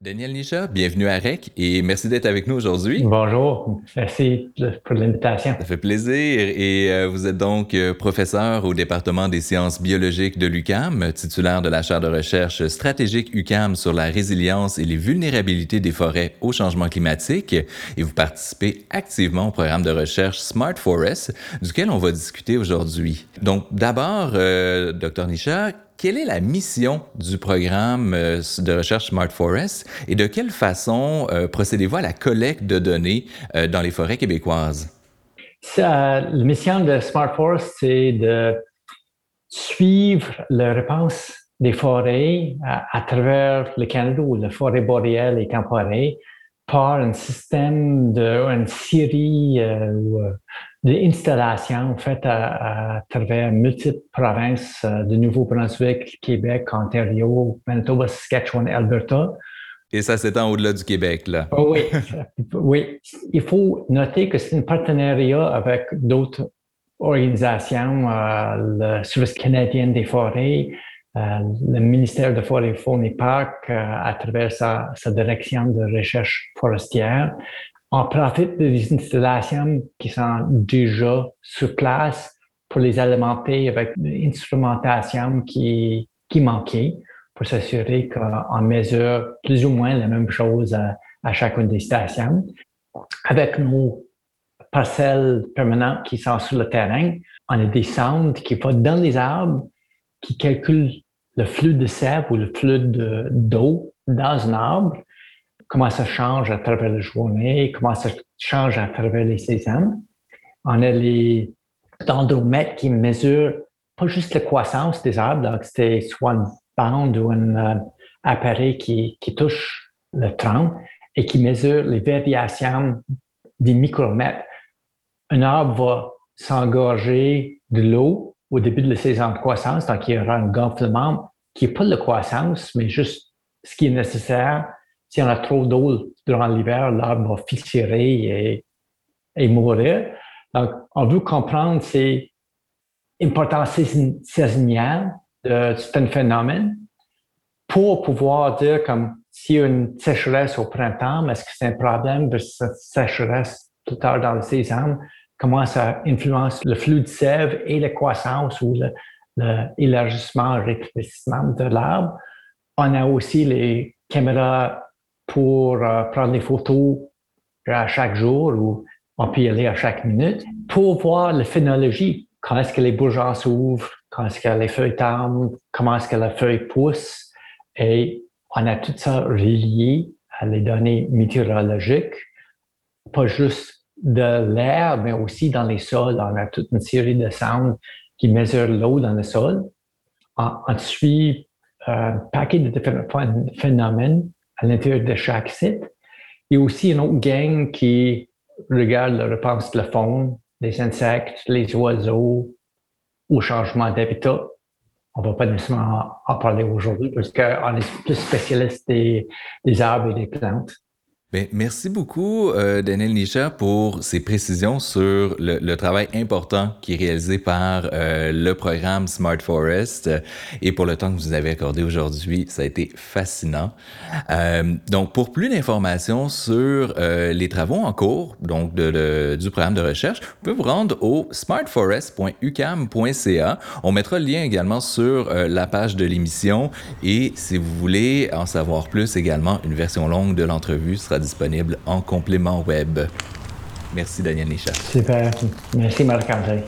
Daniel Nisha, bienvenue à REC et merci d'être avec nous aujourd'hui. Bonjour, merci pour l'invitation. Ça fait plaisir et euh, vous êtes donc euh, professeur au département des sciences biologiques de l'UCAM, titulaire de la chaire de recherche stratégique UCAM sur la résilience et les vulnérabilités des forêts au changement climatique et vous participez activement au programme de recherche Smart Forest duquel on va discuter aujourd'hui. Donc d'abord, euh, Dr Nisha, quelle est la mission du programme euh, de recherche Smart Forest et de quelle façon euh, procédez-vous à la collecte de données euh, dans les forêts québécoises? la mission de Smart Forest, c'est de suivre la réponse des forêts à, travers le Canada ou la forêt boréale et temporaire par un système de une série d'installations faites à, à, travers multiples provinces euh, de Nouveau-Brunswick, Québec, Ontario, Manitoba, Saskatchewan, Alberta. Et ça s'étend au-delà du Québec, là. Oh oui, oui. Il faut noter que c'est un partenariat avec d'autres organisations, euh, le Service canadien des forêts, euh, le ministère de Forêts, Faune et Parcs, à travers sa, direction de recherche forestière, on profite des installations qui sont déjà sur place pour les alimenter avec une instrumentation qui, qui manquait pour s'assurer qu'on mesure plus ou moins la même chose à, à chacune des stations. Avec nos parcelles permanentes qui sont sur le terrain, on a des sondes qui vont dans les arbres, qui calculent le flux de sève ou le flux d'eau dans un arbre comment ça change à travers la journée, comment ça change à travers les saisons. On a les dendromètres qui mesurent pas juste la croissance des arbres, donc c'est soit une bande ou un euh, appareil qui, qui touche le tronc et qui mesure les variations des micromètres. Un arbre va s'engorger de l'eau au début de la saison de croissance, donc il y aura un gonflement qui n'est pas de croissance, mais juste ce qui est nécessaire si on a trop d'eau durant l'hiver, l'arbre va fissurer et, mourir. Donc, on veut comprendre c'est important saisonnière de un phénomène pour pouvoir dire comme s'il y a une sécheresse au printemps, est-ce que c'est un problème de sécheresse plus tard dans la saison? Comment ça influence le flux de sève et la croissance ou l'élargissement, le, rétrécissement de l'arbre? On a aussi les caméras pour euh, prendre des photos à chaque jour ou on peut y aller à chaque minute pour voir la phénologie. Quand est-ce que les bourgeons s'ouvrent, quand est-ce que les feuilles tombent, comment est-ce que la feuille pousse? Et on a tout ça relié à les données météorologiques, pas juste de l'air, mais aussi dans les sols. On a toute une série de sondes qui mesurent l'eau dans le sol. On, suit euh, un paquet de différents phénomènes à l'intérieur de chaque site. Il y a aussi une autre gang qui regarde la réponse de la faune, les insectes, les oiseaux, au changement d'habitat. On ne va pas nécessairement en parler aujourd'hui parce qu'on est plus spécialiste des arbres et des plantes. Bien, merci beaucoup, euh, Daniel Nisha, pour ces précisions sur le, travail important qui est réalisé par euh, le programme Smart Forest et pour le temps que vous avez accordé aujourd'hui. Ça a été fascinant. Euh, donc, pour plus d'informations sur euh, les travaux en cours donc du programme de recherche, vous pouvez vous rendre au smartforest.ucam.ca. On mettra le lien également sur euh, la page de l'émission et si vous voulez en savoir plus également, une version longue de l'entrevue sera disponible en complément web. Merci Daniel Nisha. Super. Merci Marc-André.